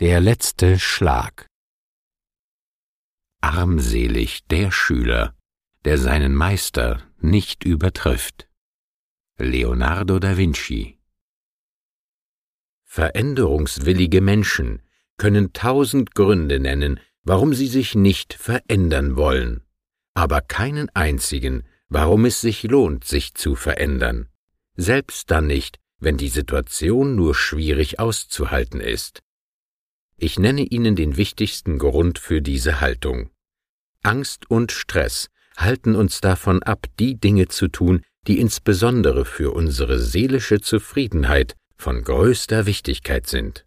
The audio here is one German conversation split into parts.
Der letzte Schlag Armselig der Schüler, der seinen Meister nicht übertrifft. Leonardo da Vinci Veränderungswillige Menschen können tausend Gründe nennen, warum sie sich nicht verändern wollen, aber keinen einzigen, warum es sich lohnt, sich zu verändern, selbst dann nicht, wenn die Situation nur schwierig auszuhalten ist. Ich nenne Ihnen den wichtigsten Grund für diese Haltung. Angst und Stress halten uns davon ab, die Dinge zu tun, die insbesondere für unsere seelische Zufriedenheit von größter Wichtigkeit sind.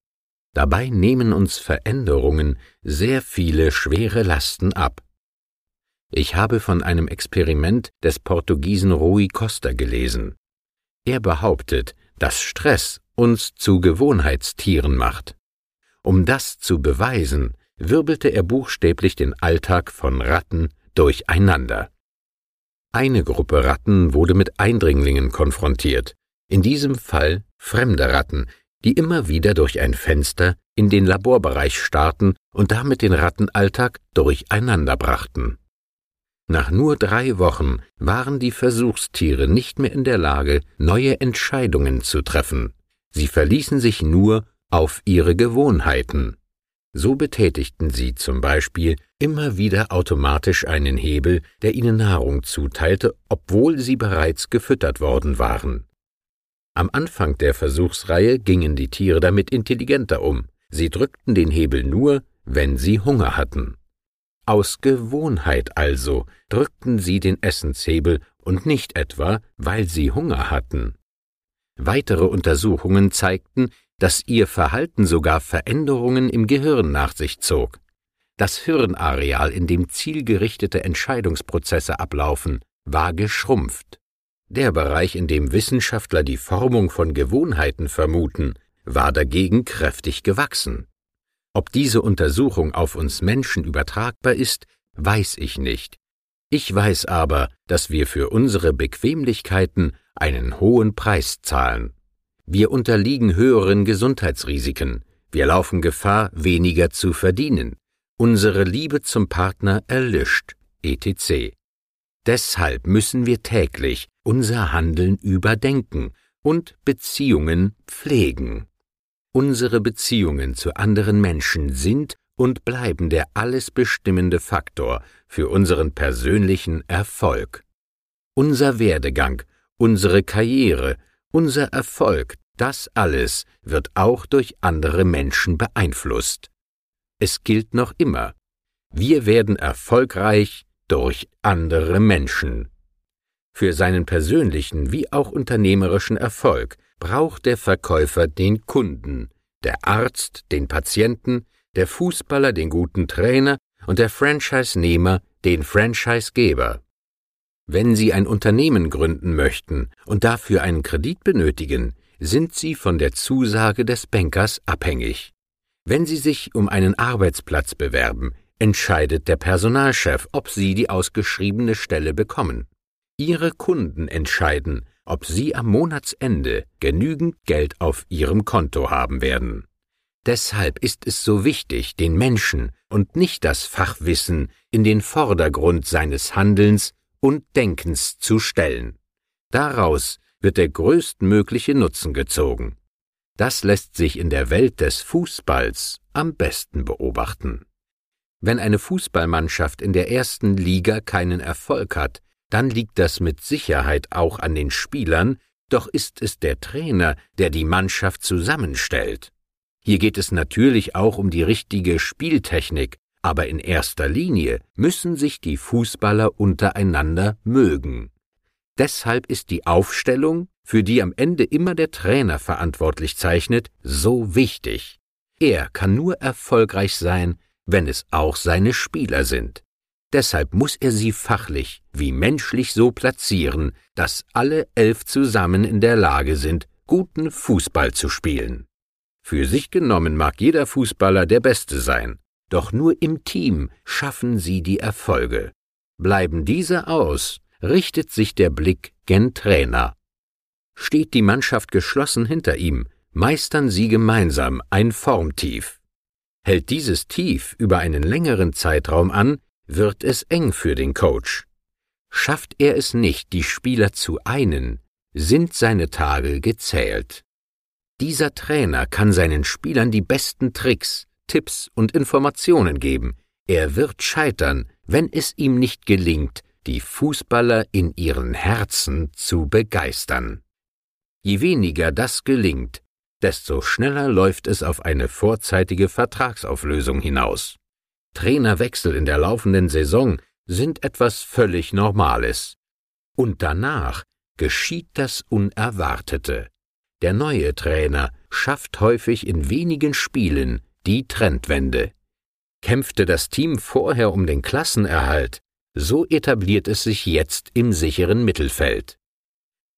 Dabei nehmen uns Veränderungen sehr viele schwere Lasten ab. Ich habe von einem Experiment des Portugiesen Rui Costa gelesen. Er behauptet, dass Stress uns zu Gewohnheitstieren macht. Um das zu beweisen, wirbelte er buchstäblich den Alltag von Ratten durcheinander. Eine Gruppe Ratten wurde mit Eindringlingen konfrontiert, in diesem Fall fremde Ratten, die immer wieder durch ein Fenster in den Laborbereich starrten und damit den Rattenalltag durcheinander brachten. Nach nur drei Wochen waren die Versuchstiere nicht mehr in der Lage, neue Entscheidungen zu treffen. Sie verließen sich nur auf ihre Gewohnheiten. So betätigten sie zum Beispiel immer wieder automatisch einen Hebel, der ihnen Nahrung zuteilte, obwohl sie bereits gefüttert worden waren. Am Anfang der Versuchsreihe gingen die Tiere damit intelligenter um. Sie drückten den Hebel nur, wenn sie Hunger hatten. Aus Gewohnheit also drückten sie den Essenshebel und nicht etwa, weil sie Hunger hatten. Weitere Untersuchungen zeigten, dass ihr Verhalten sogar Veränderungen im Gehirn nach sich zog. Das Hirnareal, in dem zielgerichtete Entscheidungsprozesse ablaufen, war geschrumpft. Der Bereich, in dem Wissenschaftler die Formung von Gewohnheiten vermuten, war dagegen kräftig gewachsen. Ob diese Untersuchung auf uns Menschen übertragbar ist, weiß ich nicht. Ich weiß aber, dass wir für unsere Bequemlichkeiten einen hohen Preis zahlen. Wir unterliegen höheren Gesundheitsrisiken, wir laufen Gefahr, weniger zu verdienen, unsere Liebe zum Partner erlischt, etc. Deshalb müssen wir täglich unser Handeln überdenken und Beziehungen pflegen. Unsere Beziehungen zu anderen Menschen sind und bleiben der alles bestimmende Faktor für unseren persönlichen Erfolg. Unser Werdegang, unsere Karriere, unser Erfolg, das alles wird auch durch andere Menschen beeinflusst. Es gilt noch immer. Wir werden erfolgreich durch andere Menschen. Für seinen persönlichen wie auch unternehmerischen Erfolg braucht der Verkäufer den Kunden, der Arzt den Patienten, der Fußballer den guten Trainer und der Franchise-Nehmer den Franchisegeber. Wenn Sie ein Unternehmen gründen möchten und dafür einen Kredit benötigen, sind Sie von der Zusage des Bankers abhängig. Wenn Sie sich um einen Arbeitsplatz bewerben, entscheidet der Personalchef, ob Sie die ausgeschriebene Stelle bekommen. Ihre Kunden entscheiden, ob Sie am Monatsende genügend Geld auf Ihrem Konto haben werden. Deshalb ist es so wichtig, den Menschen und nicht das Fachwissen in den Vordergrund seines Handelns und Denkens zu stellen. Daraus wird der größtmögliche Nutzen gezogen. Das lässt sich in der Welt des Fußballs am besten beobachten. Wenn eine Fußballmannschaft in der ersten Liga keinen Erfolg hat, dann liegt das mit Sicherheit auch an den Spielern, doch ist es der Trainer, der die Mannschaft zusammenstellt. Hier geht es natürlich auch um die richtige Spieltechnik, aber in erster Linie müssen sich die Fußballer untereinander mögen. Deshalb ist die Aufstellung, für die am Ende immer der Trainer verantwortlich zeichnet, so wichtig. Er kann nur erfolgreich sein, wenn es auch seine Spieler sind. Deshalb muss er sie fachlich wie menschlich so platzieren, dass alle elf zusammen in der Lage sind, guten Fußball zu spielen. Für sich genommen mag jeder Fußballer der Beste sein, doch nur im Team schaffen sie die Erfolge. Bleiben diese aus, richtet sich der Blick gen Trainer. Steht die Mannschaft geschlossen hinter ihm, meistern sie gemeinsam ein Formtief. Hält dieses Tief über einen längeren Zeitraum an, wird es eng für den Coach. Schafft er es nicht, die Spieler zu einen, sind seine Tage gezählt. Dieser Trainer kann seinen Spielern die besten Tricks, Tipps und Informationen geben. Er wird scheitern, wenn es ihm nicht gelingt, die Fußballer in ihren Herzen zu begeistern. Je weniger das gelingt, desto schneller läuft es auf eine vorzeitige Vertragsauflösung hinaus. Trainerwechsel in der laufenden Saison sind etwas völlig Normales. Und danach geschieht das Unerwartete. Der neue Trainer schafft häufig in wenigen Spielen die Trendwende. Kämpfte das Team vorher um den Klassenerhalt, so etabliert es sich jetzt im sicheren Mittelfeld.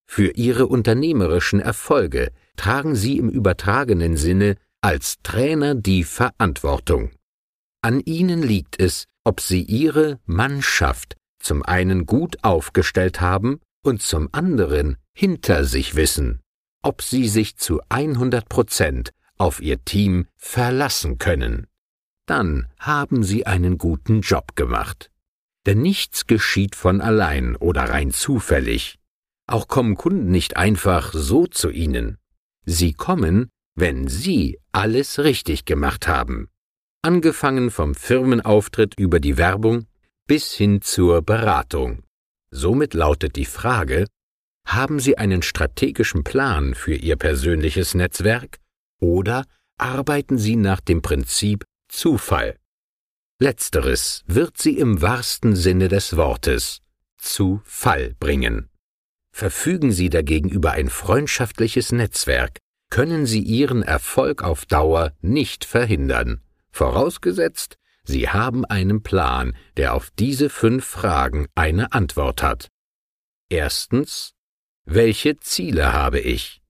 Für ihre unternehmerischen Erfolge tragen sie im übertragenen Sinne als Trainer die Verantwortung. An ihnen liegt es, ob sie ihre Mannschaft zum einen gut aufgestellt haben und zum anderen hinter sich wissen, ob sie sich zu 100 Prozent auf ihr Team verlassen können. Dann haben sie einen guten Job gemacht. Denn nichts geschieht von allein oder rein zufällig. Auch kommen Kunden nicht einfach so zu Ihnen. Sie kommen, wenn Sie alles richtig gemacht haben. Angefangen vom Firmenauftritt über die Werbung bis hin zur Beratung. Somit lautet die Frage, haben Sie einen strategischen Plan für Ihr persönliches Netzwerk oder arbeiten Sie nach dem Prinzip Zufall? Letzteres wird Sie im wahrsten Sinne des Wortes zu Fall bringen. Verfügen Sie dagegen über ein freundschaftliches Netzwerk, können Sie Ihren Erfolg auf Dauer nicht verhindern, vorausgesetzt, Sie haben einen Plan, der auf diese fünf Fragen eine Antwort hat. Erstens, welche Ziele habe ich?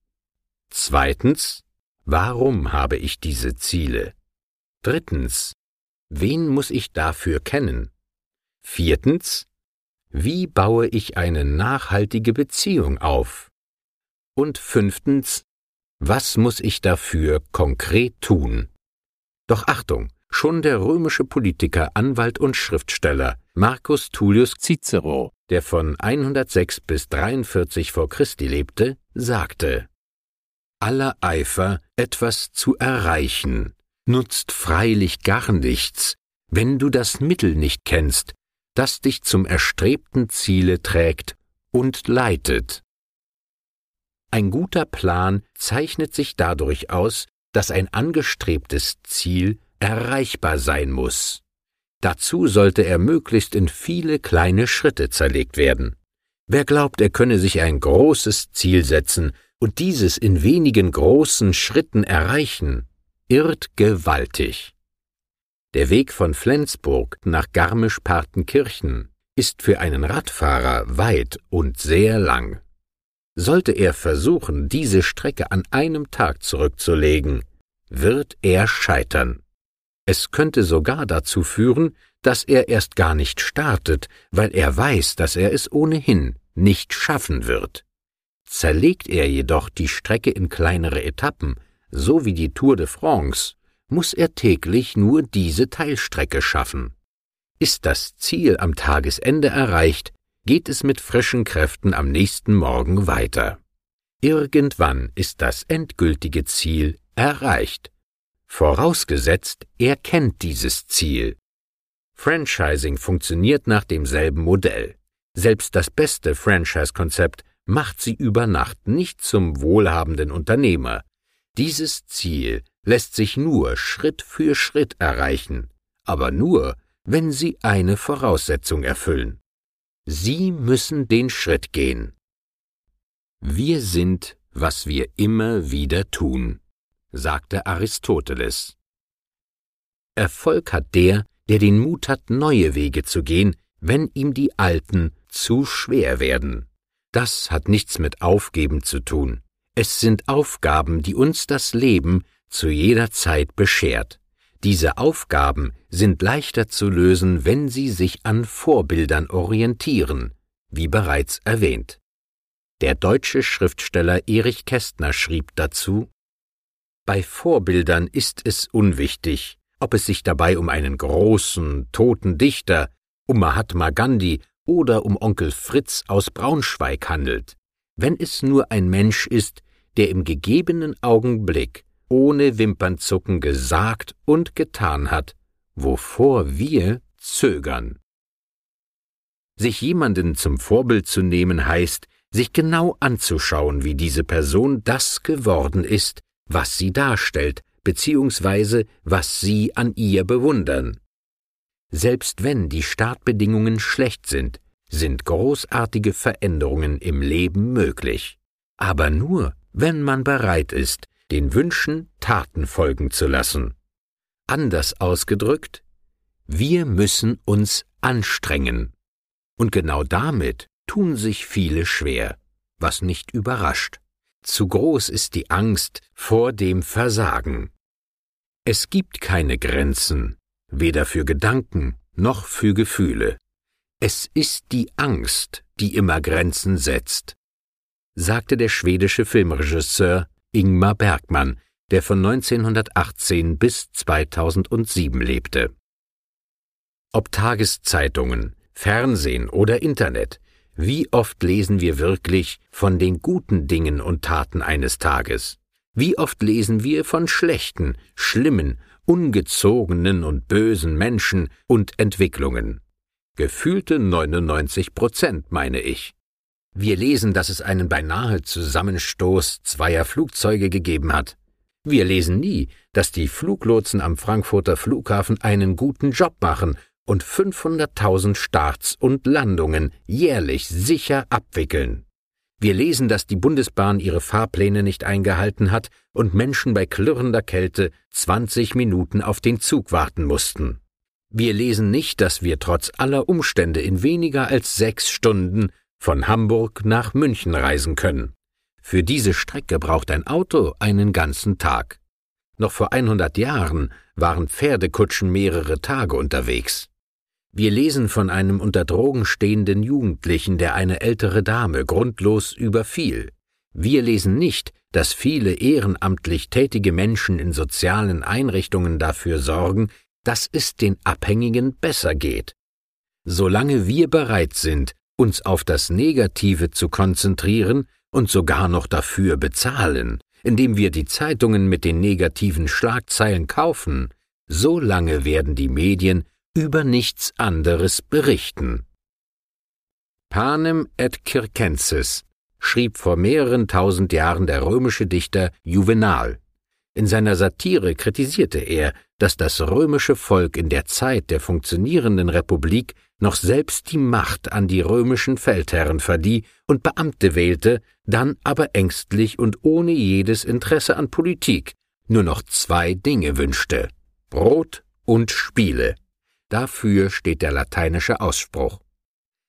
Zweitens, warum habe ich diese Ziele? Drittens, wen muss ich dafür kennen? Viertens, wie baue ich eine nachhaltige Beziehung auf? Und fünftens, was muss ich dafür konkret tun? Doch Achtung, schon der römische Politiker, Anwalt und Schriftsteller Marcus Tullius Cicero, der von 106 bis 43 vor Christi lebte, sagte, aller Eifer, etwas zu erreichen, nutzt freilich gar nichts, wenn du das Mittel nicht kennst, das dich zum erstrebten Ziele trägt und leitet. Ein guter Plan zeichnet sich dadurch aus, dass ein angestrebtes Ziel erreichbar sein muss. Dazu sollte er möglichst in viele kleine Schritte zerlegt werden. Wer glaubt, er könne sich ein großes Ziel setzen und dieses in wenigen großen Schritten erreichen, irrt gewaltig. Der Weg von Flensburg nach Garmisch-Partenkirchen ist für einen Radfahrer weit und sehr lang. Sollte er versuchen, diese Strecke an einem Tag zurückzulegen, wird er scheitern. Es könnte sogar dazu führen, dass er erst gar nicht startet, weil er weiß, dass er es ohnehin nicht schaffen wird. Zerlegt er jedoch die Strecke in kleinere Etappen, so wie die Tour de France, muss er täglich nur diese Teilstrecke schaffen. Ist das Ziel am Tagesende erreicht, geht es mit frischen Kräften am nächsten Morgen weiter. Irgendwann ist das endgültige Ziel erreicht, vorausgesetzt er kennt dieses Ziel. Franchising funktioniert nach demselben Modell. Selbst das beste Franchise-Konzept macht sie über Nacht nicht zum wohlhabenden Unternehmer. Dieses Ziel lässt sich nur Schritt für Schritt erreichen, aber nur, wenn Sie eine Voraussetzung erfüllen. Sie müssen den Schritt gehen. Wir sind, was wir immer wieder tun, sagte Aristoteles. Erfolg hat der, der den Mut hat, neue Wege zu gehen, wenn ihm die alten zu schwer werden. Das hat nichts mit Aufgeben zu tun. Es sind Aufgaben, die uns das Leben zu jeder Zeit beschert. Diese Aufgaben sind leichter zu lösen, wenn sie sich an Vorbildern orientieren, wie bereits erwähnt. Der deutsche Schriftsteller Erich Kästner schrieb dazu Bei Vorbildern ist es unwichtig, ob es sich dabei um einen großen, toten Dichter, um Mahatma Gandhi oder um Onkel Fritz aus Braunschweig handelt, wenn es nur ein Mensch ist, der im gegebenen Augenblick ohne Wimpernzucken gesagt und getan hat, wovor wir zögern. Sich jemanden zum Vorbild zu nehmen heißt, sich genau anzuschauen, wie diese Person das geworden ist, was sie darstellt, beziehungsweise was sie an ihr bewundern. Selbst wenn die Startbedingungen schlecht sind, sind großartige Veränderungen im Leben möglich. Aber nur, wenn man bereit ist, den Wünschen Taten folgen zu lassen. Anders ausgedrückt, wir müssen uns anstrengen. Und genau damit tun sich viele schwer, was nicht überrascht. Zu groß ist die Angst vor dem Versagen. Es gibt keine Grenzen, weder für Gedanken noch für Gefühle. Es ist die Angst, die immer Grenzen setzt, sagte der schwedische Filmregisseur Ingmar Bergmann, der von 1918 bis 2007 lebte. Ob Tageszeitungen, Fernsehen oder Internet, wie oft lesen wir wirklich von den guten Dingen und Taten eines Tages? Wie oft lesen wir von schlechten, schlimmen, ungezogenen und bösen Menschen und Entwicklungen? Gefühlte 99 Prozent, meine ich. Wir lesen, dass es einen beinahe Zusammenstoß zweier Flugzeuge gegeben hat. Wir lesen nie, dass die Fluglotsen am Frankfurter Flughafen einen guten Job machen und 500.000 Starts und Landungen jährlich sicher abwickeln. Wir lesen, dass die Bundesbahn ihre Fahrpläne nicht eingehalten hat und Menschen bei klirrender Kälte 20 Minuten auf den Zug warten mussten. Wir lesen nicht, dass wir trotz aller Umstände in weniger als sechs Stunden von Hamburg nach München reisen können. Für diese Strecke braucht ein Auto einen ganzen Tag. Noch vor 100 Jahren waren Pferdekutschen mehrere Tage unterwegs. Wir lesen von einem unter Drogen stehenden Jugendlichen, der eine ältere Dame grundlos überfiel. Wir lesen nicht, dass viele ehrenamtlich tätige Menschen in sozialen Einrichtungen dafür sorgen, dass es den Abhängigen besser geht. Solange wir bereit sind, uns auf das Negative zu konzentrieren und sogar noch dafür bezahlen, indem wir die Zeitungen mit den negativen Schlagzeilen kaufen, so lange werden die Medien über nichts anderes berichten. Panem et Circenses schrieb vor mehreren tausend Jahren der römische Dichter Juvenal. In seiner Satire kritisierte er, dass das römische Volk in der Zeit der funktionierenden Republik noch selbst die Macht an die römischen Feldherren verlieh und Beamte wählte, dann aber ängstlich und ohne jedes Interesse an Politik nur noch zwei Dinge wünschte Brot und Spiele. Dafür steht der lateinische Ausspruch.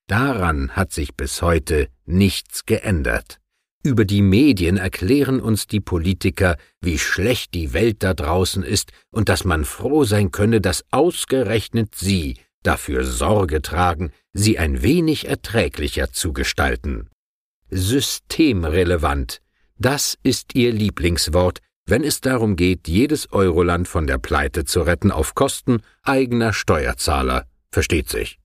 Daran hat sich bis heute nichts geändert. Über die Medien erklären uns die Politiker, wie schlecht die Welt da draußen ist und dass man froh sein könne, dass ausgerechnet sie dafür Sorge tragen, sie ein wenig erträglicher zu gestalten. Systemrelevant, das ist ihr Lieblingswort, wenn es darum geht, jedes Euroland von der Pleite zu retten auf Kosten eigener Steuerzahler, versteht sich.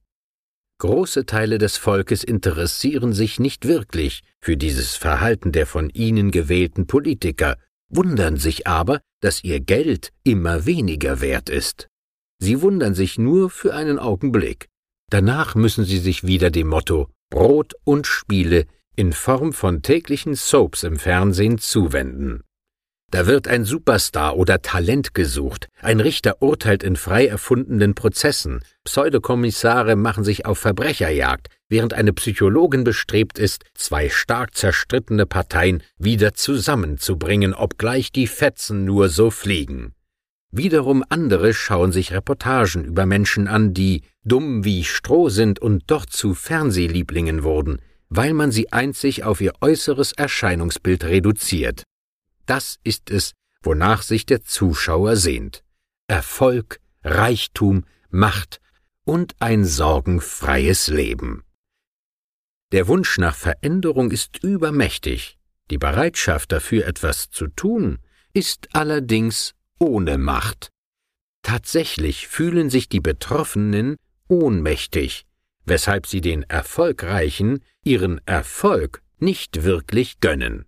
Große Teile des Volkes interessieren sich nicht wirklich für dieses Verhalten der von ihnen gewählten Politiker, wundern sich aber, dass ihr Geld immer weniger wert ist. Sie wundern sich nur für einen Augenblick. Danach müssen sie sich wieder dem Motto Brot und Spiele in Form von täglichen Soaps im Fernsehen zuwenden. Da wird ein Superstar oder Talent gesucht, ein Richter urteilt in frei erfundenen Prozessen, Pseudokommissare machen sich auf Verbrecherjagd, während eine Psychologin bestrebt ist, zwei stark zerstrittene Parteien wieder zusammenzubringen, obgleich die Fetzen nur so fliegen. Wiederum andere schauen sich Reportagen über Menschen an, die dumm wie Stroh sind und doch zu Fernsehlieblingen wurden, weil man sie einzig auf ihr äußeres Erscheinungsbild reduziert. Das ist es, wonach sich der Zuschauer sehnt. Erfolg, Reichtum, Macht und ein sorgenfreies Leben. Der Wunsch nach Veränderung ist übermächtig, die Bereitschaft dafür etwas zu tun ist allerdings ohne Macht. Tatsächlich fühlen sich die Betroffenen ohnmächtig, weshalb sie den Erfolgreichen ihren Erfolg nicht wirklich gönnen.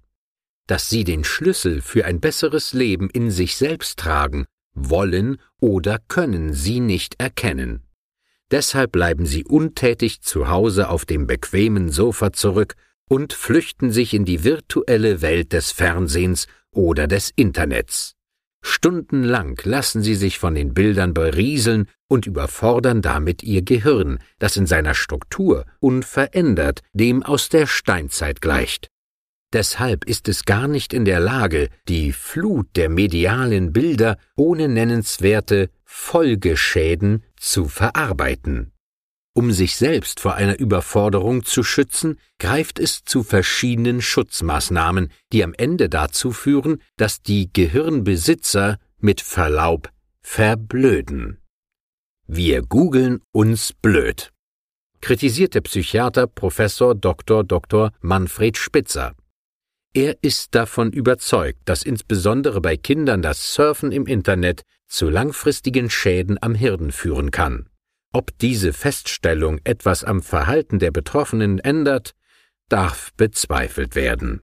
Dass sie den Schlüssel für ein besseres Leben in sich selbst tragen, wollen oder können sie nicht erkennen. Deshalb bleiben sie untätig zu Hause auf dem bequemen Sofa zurück und flüchten sich in die virtuelle Welt des Fernsehens oder des Internets. Stundenlang lassen sie sich von den Bildern berieseln und überfordern damit ihr Gehirn, das in seiner Struktur unverändert dem aus der Steinzeit gleicht. Deshalb ist es gar nicht in der Lage, die Flut der medialen Bilder ohne nennenswerte Folgeschäden zu verarbeiten. Um sich selbst vor einer Überforderung zu schützen, greift es zu verschiedenen Schutzmaßnahmen, die am Ende dazu führen, dass die Gehirnbesitzer mit Verlaub verblöden. Wir googeln uns blöd. Kritisiert der Psychiater Professor Dr. Dr. Manfred Spitzer. Er ist davon überzeugt, dass insbesondere bei Kindern das Surfen im Internet zu langfristigen Schäden am Hirn führen kann. Ob diese Feststellung etwas am Verhalten der Betroffenen ändert, darf bezweifelt werden.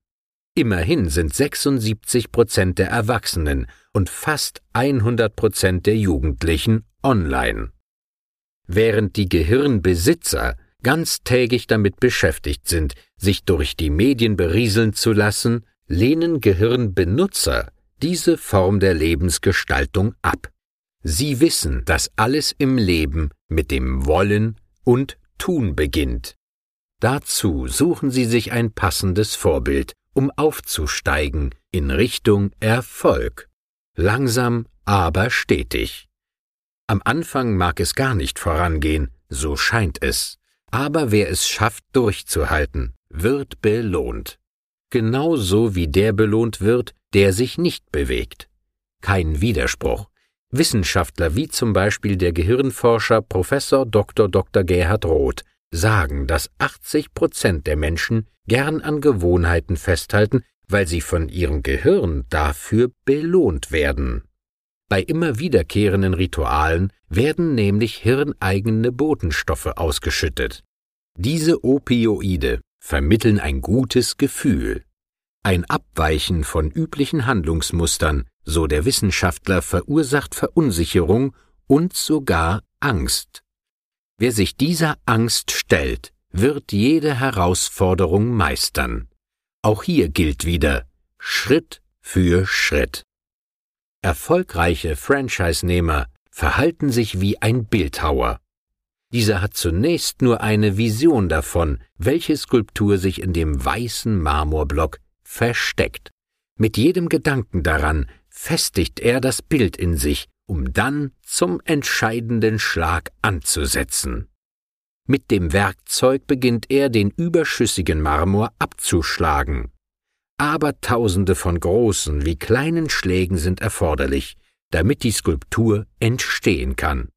Immerhin sind 76 Prozent der Erwachsenen und fast 100 Prozent der Jugendlichen online. Während die Gehirnbesitzer ganztägig damit beschäftigt sind, sich durch die Medien berieseln zu lassen, lehnen Gehirnbenutzer diese Form der Lebensgestaltung ab. Sie wissen, dass alles im Leben mit dem Wollen und Tun beginnt. Dazu suchen Sie sich ein passendes Vorbild, um aufzusteigen in Richtung Erfolg. Langsam, aber stetig. Am Anfang mag es gar nicht vorangehen, so scheint es. Aber wer es schafft, durchzuhalten, wird belohnt. Genauso wie der belohnt wird, der sich nicht bewegt. Kein Widerspruch. Wissenschaftler wie zum Beispiel der Gehirnforscher Professor Dr. Dr. Gerhard Roth sagen, dass 80 Prozent der Menschen gern an Gewohnheiten festhalten, weil sie von ihrem Gehirn dafür belohnt werden. Bei immer wiederkehrenden Ritualen werden nämlich hirneigene Botenstoffe ausgeschüttet. Diese Opioide vermitteln ein gutes Gefühl. Ein Abweichen von üblichen Handlungsmustern so der Wissenschaftler, verursacht Verunsicherung und sogar Angst. Wer sich dieser Angst stellt, wird jede Herausforderung meistern. Auch hier gilt wieder Schritt für Schritt. Erfolgreiche Franchise-Nehmer verhalten sich wie ein Bildhauer. Dieser hat zunächst nur eine Vision davon, welche Skulptur sich in dem weißen Marmorblock versteckt. Mit jedem Gedanken daran festigt er das Bild in sich, um dann zum entscheidenden Schlag anzusetzen. Mit dem Werkzeug beginnt er, den überschüssigen Marmor abzuschlagen. Aber tausende von großen wie kleinen Schlägen sind erforderlich, damit die Skulptur entstehen kann.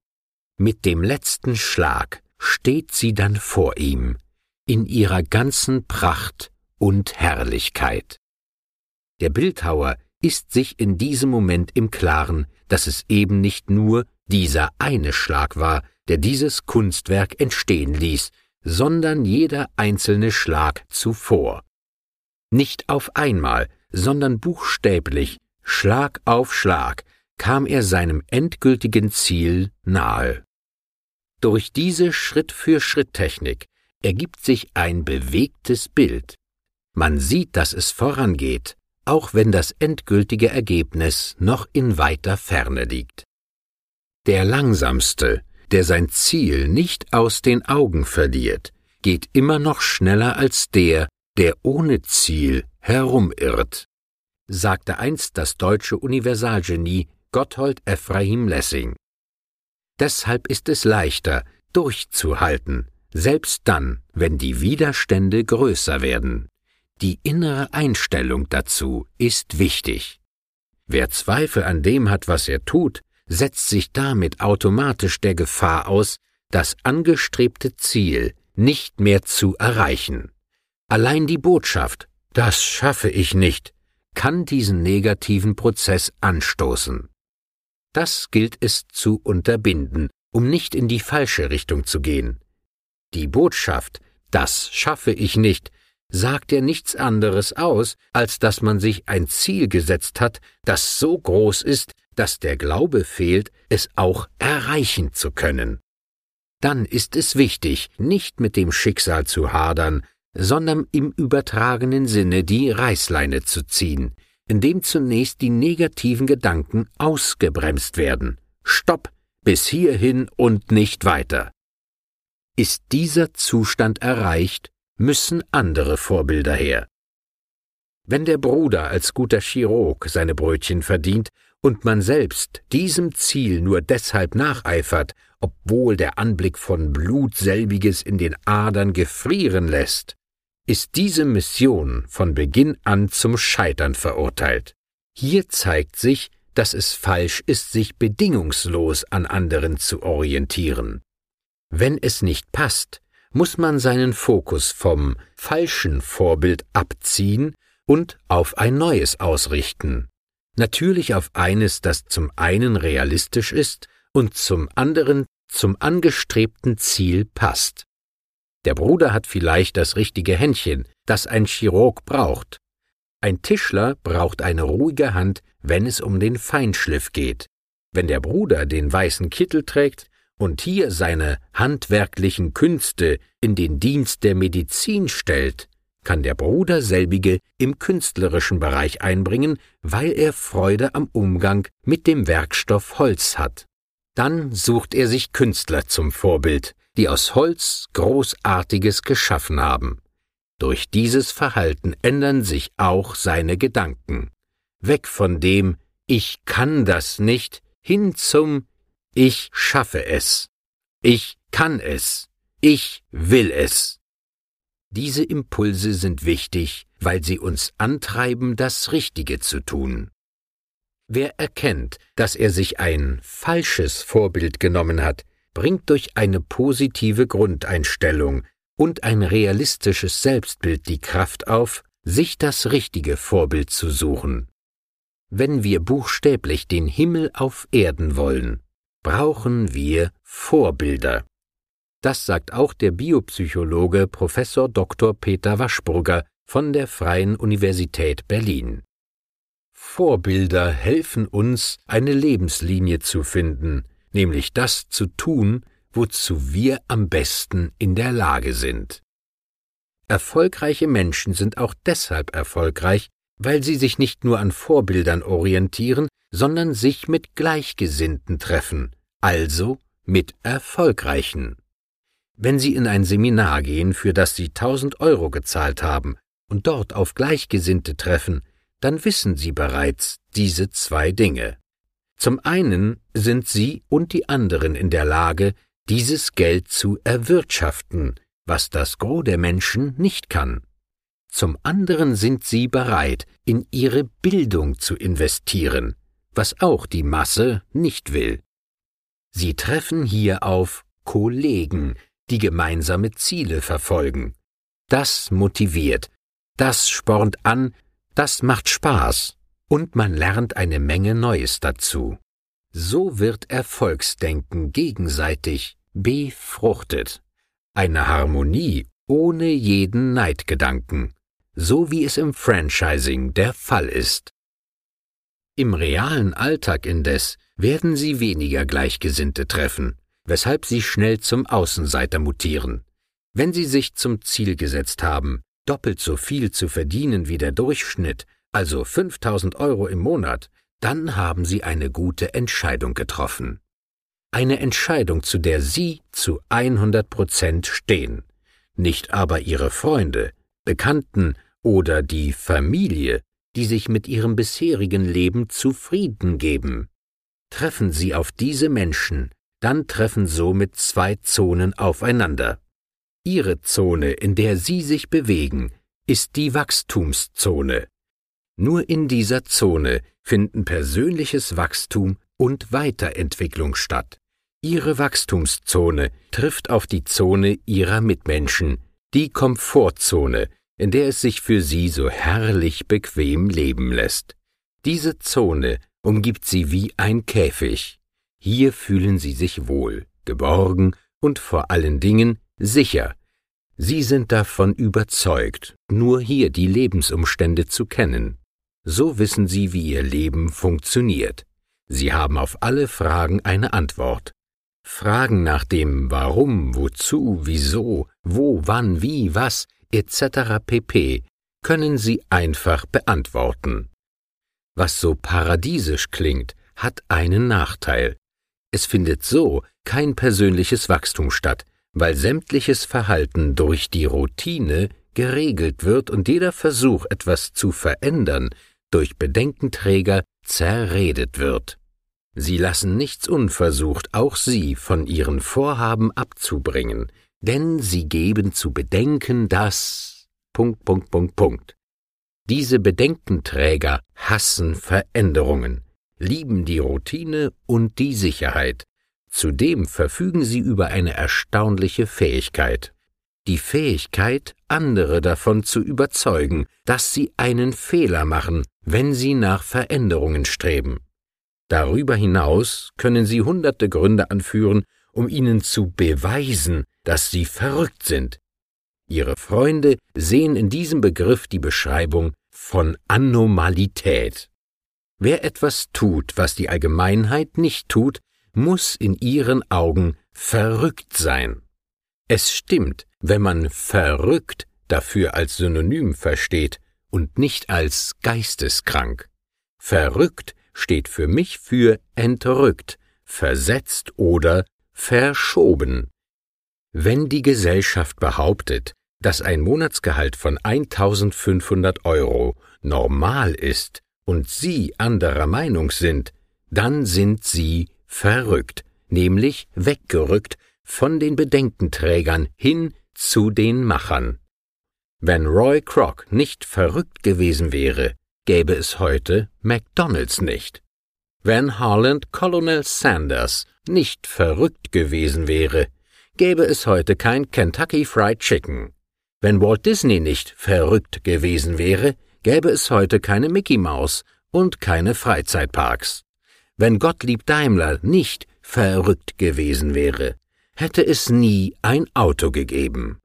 Mit dem letzten Schlag steht sie dann vor ihm, in ihrer ganzen Pracht und Herrlichkeit. Der Bildhauer ist sich in diesem Moment im Klaren, dass es eben nicht nur dieser eine Schlag war, der dieses Kunstwerk entstehen ließ, sondern jeder einzelne Schlag zuvor. Nicht auf einmal, sondern buchstäblich, Schlag auf Schlag, kam er seinem endgültigen Ziel nahe. Durch diese Schritt-für-Schritt-Technik ergibt sich ein bewegtes Bild. Man sieht, dass es vorangeht, auch wenn das endgültige Ergebnis noch in weiter Ferne liegt. Der Langsamste, der sein Ziel nicht aus den Augen verliert, geht immer noch schneller als der, der ohne Ziel herumirrt, sagte einst das deutsche Universalgenie Gotthold Ephraim Lessing. Deshalb ist es leichter, durchzuhalten, selbst dann, wenn die Widerstände größer werden. Die innere Einstellung dazu ist wichtig. Wer Zweifel an dem hat, was er tut, setzt sich damit automatisch der Gefahr aus, das angestrebte Ziel nicht mehr zu erreichen. Allein die Botschaft, das schaffe ich nicht, kann diesen negativen Prozess anstoßen. Das gilt es zu unterbinden, um nicht in die falsche Richtung zu gehen. Die Botschaft, das schaffe ich nicht, sagt ja nichts anderes aus, als dass man sich ein Ziel gesetzt hat, das so groß ist, dass der Glaube fehlt, es auch erreichen zu können. Dann ist es wichtig, nicht mit dem Schicksal zu hadern, sondern im übertragenen Sinne die Reißleine zu ziehen, indem zunächst die negativen Gedanken ausgebremst werden. Stopp, bis hierhin und nicht weiter. Ist dieser Zustand erreicht, müssen andere Vorbilder her. Wenn der Bruder als guter Chirurg seine Brötchen verdient und man selbst diesem Ziel nur deshalb nacheifert, obwohl der Anblick von Blut selbiges in den Adern gefrieren lässt, ist diese Mission von Beginn an zum Scheitern verurteilt. Hier zeigt sich, dass es falsch ist, sich bedingungslos an anderen zu orientieren. Wenn es nicht passt, muss man seinen Fokus vom falschen Vorbild abziehen und auf ein neues ausrichten. Natürlich auf eines, das zum einen realistisch ist und zum anderen zum angestrebten Ziel passt. Der Bruder hat vielleicht das richtige Händchen, das ein Chirurg braucht. Ein Tischler braucht eine ruhige Hand, wenn es um den Feinschliff geht. Wenn der Bruder den weißen Kittel trägt, und hier seine handwerklichen Künste in den Dienst der Medizin stellt, kann der Bruder selbige im künstlerischen Bereich einbringen, weil er Freude am Umgang mit dem Werkstoff Holz hat. Dann sucht er sich Künstler zum Vorbild, die aus Holz Großartiges geschaffen haben. Durch dieses Verhalten ändern sich auch seine Gedanken. Weg von dem Ich kann das nicht hin zum ich schaffe es. Ich kann es. Ich will es. Diese Impulse sind wichtig, weil sie uns antreiben, das Richtige zu tun. Wer erkennt, dass er sich ein falsches Vorbild genommen hat, bringt durch eine positive Grundeinstellung und ein realistisches Selbstbild die Kraft auf, sich das richtige Vorbild zu suchen. Wenn wir buchstäblich den Himmel auf Erden wollen, brauchen wir Vorbilder. Das sagt auch der Biopsychologe Professor Dr. Peter Waschburger von der Freien Universität Berlin. Vorbilder helfen uns, eine Lebenslinie zu finden, nämlich das zu tun, wozu wir am besten in der Lage sind. Erfolgreiche Menschen sind auch deshalb erfolgreich, weil sie sich nicht nur an Vorbildern orientieren, sondern sich mit Gleichgesinnten treffen, also mit Erfolgreichen. Wenn Sie in ein Seminar gehen, für das Sie tausend Euro gezahlt haben, und dort auf Gleichgesinnte treffen, dann wissen Sie bereits diese zwei Dinge. Zum einen sind Sie und die anderen in der Lage, dieses Geld zu erwirtschaften, was das Gros der Menschen nicht kann. Zum anderen sind Sie bereit, in Ihre Bildung zu investieren, was auch die Masse nicht will. Sie treffen hier auf Kollegen, die gemeinsame Ziele verfolgen. Das motiviert, das spornt an, das macht Spaß und man lernt eine Menge Neues dazu. So wird Erfolgsdenken gegenseitig befruchtet. Eine Harmonie ohne jeden Neidgedanken, so wie es im Franchising der Fall ist. Im realen Alltag indes werden sie weniger Gleichgesinnte treffen, weshalb sie schnell zum Außenseiter mutieren. Wenn sie sich zum Ziel gesetzt haben, doppelt so viel zu verdienen wie der Durchschnitt, also 5000 Euro im Monat, dann haben sie eine gute Entscheidung getroffen. Eine Entscheidung, zu der sie zu 100 Prozent stehen, nicht aber ihre Freunde, Bekannten oder die Familie, die sich mit ihrem bisherigen Leben zufrieden geben. Treffen Sie auf diese Menschen, dann treffen somit zwei Zonen aufeinander. Ihre Zone, in der Sie sich bewegen, ist die Wachstumszone. Nur in dieser Zone finden persönliches Wachstum und Weiterentwicklung statt. Ihre Wachstumszone trifft auf die Zone Ihrer Mitmenschen, die Komfortzone, in der es sich für Sie so herrlich bequem leben lässt. Diese Zone umgibt sie wie ein Käfig. Hier fühlen sie sich wohl, geborgen und vor allen Dingen sicher. Sie sind davon überzeugt, nur hier die Lebensumstände zu kennen. So wissen sie, wie ihr Leben funktioniert. Sie haben auf alle Fragen eine Antwort. Fragen nach dem Warum, wozu, wieso, wo, wann, wie, was etc. pp können sie einfach beantworten. Was so paradiesisch klingt, hat einen Nachteil. Es findet so kein persönliches Wachstum statt, weil sämtliches Verhalten durch die Routine geregelt wird und jeder Versuch, etwas zu verändern, durch Bedenkenträger zerredet wird. Sie lassen nichts unversucht, auch sie von ihren Vorhaben abzubringen, denn sie geben zu bedenken, dass Punkt, Punkt, Punkt, Punkt. Diese Bedenkenträger hassen Veränderungen, lieben die Routine und die Sicherheit. Zudem verfügen sie über eine erstaunliche Fähigkeit. Die Fähigkeit, andere davon zu überzeugen, dass sie einen Fehler machen, wenn sie nach Veränderungen streben. Darüber hinaus können sie hunderte Gründe anführen, um ihnen zu beweisen, dass sie verrückt sind. Ihre Freunde sehen in diesem Begriff die Beschreibung von Anomalität. Wer etwas tut, was die Allgemeinheit nicht tut, muss in ihren Augen verrückt sein. Es stimmt, wenn man verrückt dafür als Synonym versteht und nicht als geisteskrank. Verrückt steht für mich für entrückt, versetzt oder verschoben. Wenn die Gesellschaft behauptet, dass ein Monatsgehalt von 1500 Euro normal ist und Sie anderer Meinung sind, dann sind Sie verrückt, nämlich weggerückt von den Bedenkenträgern hin zu den Machern. Wenn Roy Kroc nicht verrückt gewesen wäre, gäbe es heute McDonald's nicht. Wenn Harland Colonel Sanders nicht verrückt gewesen wäre, gäbe es heute kein Kentucky Fried Chicken. Wenn Walt Disney nicht verrückt gewesen wäre, gäbe es heute keine Mickey Mouse und keine Freizeitparks. Wenn Gottlieb Daimler nicht verrückt gewesen wäre, hätte es nie ein Auto gegeben.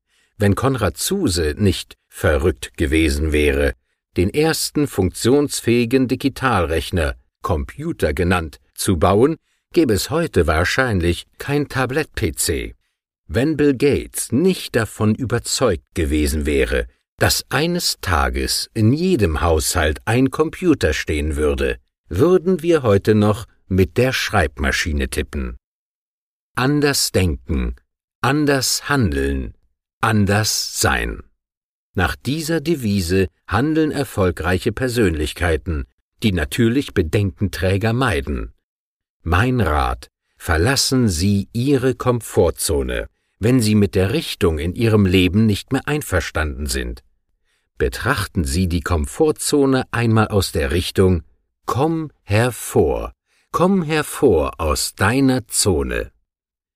Wenn Konrad Zuse nicht verrückt gewesen wäre, den ersten funktionsfähigen Digitalrechner, Computer genannt, zu bauen, gäbe es heute wahrscheinlich kein Tablett-PC. Wenn Bill Gates nicht davon überzeugt gewesen wäre, dass eines Tages in jedem Haushalt ein Computer stehen würde, würden wir heute noch mit der Schreibmaschine tippen. Anders denken, anders handeln, anders sein. Nach dieser Devise handeln erfolgreiche Persönlichkeiten, die natürlich Bedenkenträger meiden. Mein Rat, verlassen Sie Ihre Komfortzone, wenn Sie mit der Richtung in Ihrem Leben nicht mehr einverstanden sind. Betrachten Sie die Komfortzone einmal aus der Richtung Komm hervor, komm hervor aus deiner Zone.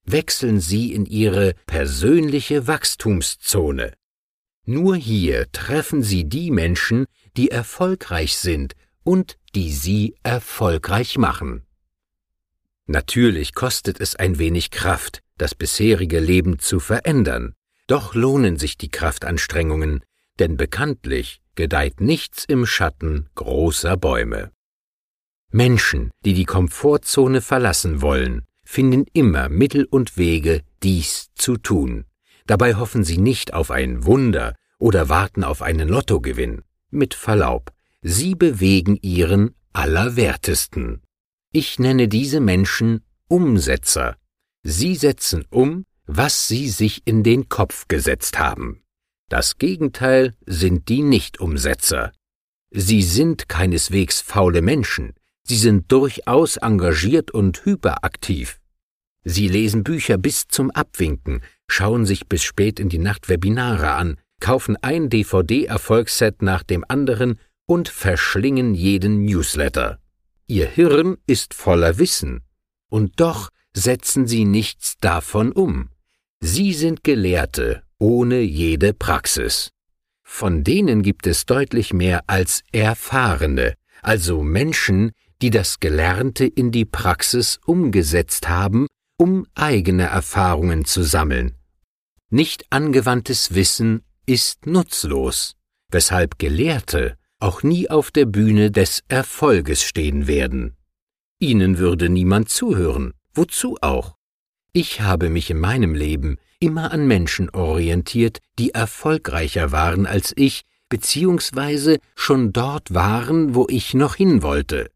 Wechseln Sie in Ihre persönliche Wachstumszone. Nur hier treffen Sie die Menschen, die erfolgreich sind und die Sie erfolgreich machen. Natürlich kostet es ein wenig Kraft, das bisherige Leben zu verändern, doch lohnen sich die Kraftanstrengungen, denn bekanntlich gedeiht nichts im Schatten großer Bäume. Menschen, die die Komfortzone verlassen wollen, finden immer Mittel und Wege, dies zu tun. Dabei hoffen sie nicht auf ein Wunder oder warten auf einen Lottogewinn. Mit Verlaub, sie bewegen ihren Allerwertesten. Ich nenne diese Menschen Umsetzer. Sie setzen um, was sie sich in den Kopf gesetzt haben. Das Gegenteil sind die Nichtumsetzer. Sie sind keineswegs faule Menschen, sie sind durchaus engagiert und hyperaktiv. Sie lesen Bücher bis zum Abwinken, schauen sich bis spät in die Nacht Webinare an, kaufen ein DVD-Erfolgsset nach dem anderen und verschlingen jeden Newsletter. Ihr Hirn ist voller Wissen, und doch setzen sie nichts davon um. Sie sind Gelehrte ohne jede Praxis. Von denen gibt es deutlich mehr als Erfahrene, also Menschen, die das Gelernte in die Praxis umgesetzt haben, um eigene Erfahrungen zu sammeln. Nicht angewandtes Wissen ist nutzlos, weshalb Gelehrte auch nie auf der Bühne des Erfolges stehen werden. Ihnen würde niemand zuhören, wozu auch? Ich habe mich in meinem Leben immer an Menschen orientiert, die erfolgreicher waren als ich, beziehungsweise schon dort waren, wo ich noch hin wollte.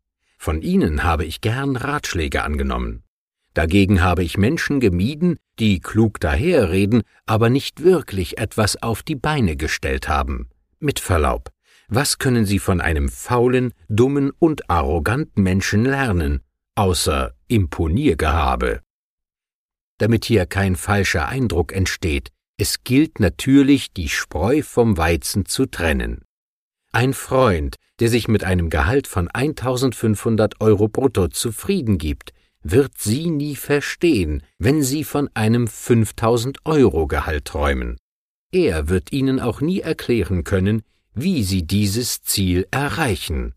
Von ihnen habe ich gern Ratschläge angenommen. Dagegen habe ich Menschen gemieden, die klug daherreden, aber nicht wirklich etwas auf die Beine gestellt haben. Mit Verlaub, was können Sie von einem faulen, dummen und arroganten Menschen lernen, außer Imponiergehabe? Damit hier kein falscher Eindruck entsteht, es gilt natürlich, die Spreu vom Weizen zu trennen. Ein Freund, der sich mit einem Gehalt von 1500 Euro brutto zufrieden gibt, wird Sie nie verstehen, wenn Sie von einem 5000 Euro Gehalt träumen. Er wird Ihnen auch nie erklären können, wie Sie dieses Ziel erreichen.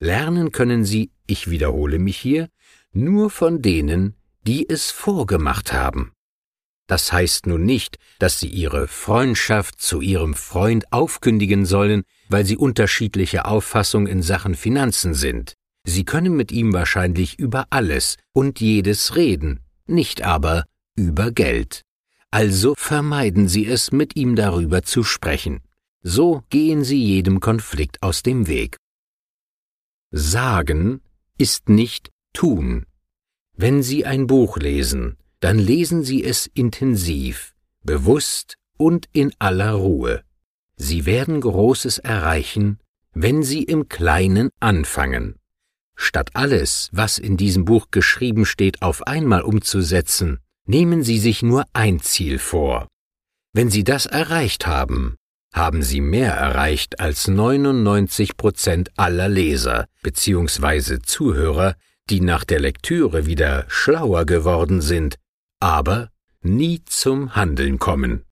Lernen können Sie, ich wiederhole mich hier, nur von denen, die es vorgemacht haben. Das heißt nun nicht, dass Sie Ihre Freundschaft zu Ihrem Freund aufkündigen sollen, weil Sie unterschiedliche Auffassung in Sachen Finanzen sind. Sie können mit ihm wahrscheinlich über alles und jedes reden, nicht aber über Geld. Also vermeiden Sie es, mit ihm darüber zu sprechen. So gehen sie jedem Konflikt aus dem Weg. Sagen ist nicht tun. Wenn Sie ein Buch lesen, dann lesen Sie es intensiv, bewusst und in aller Ruhe. Sie werden Großes erreichen, wenn Sie im Kleinen anfangen. Statt alles, was in diesem Buch geschrieben steht, auf einmal umzusetzen, nehmen Sie sich nur ein Ziel vor. Wenn Sie das erreicht haben, haben sie mehr erreicht als 99 Prozent aller Leser bzw. Zuhörer, die nach der Lektüre wieder schlauer geworden sind, aber nie zum Handeln kommen.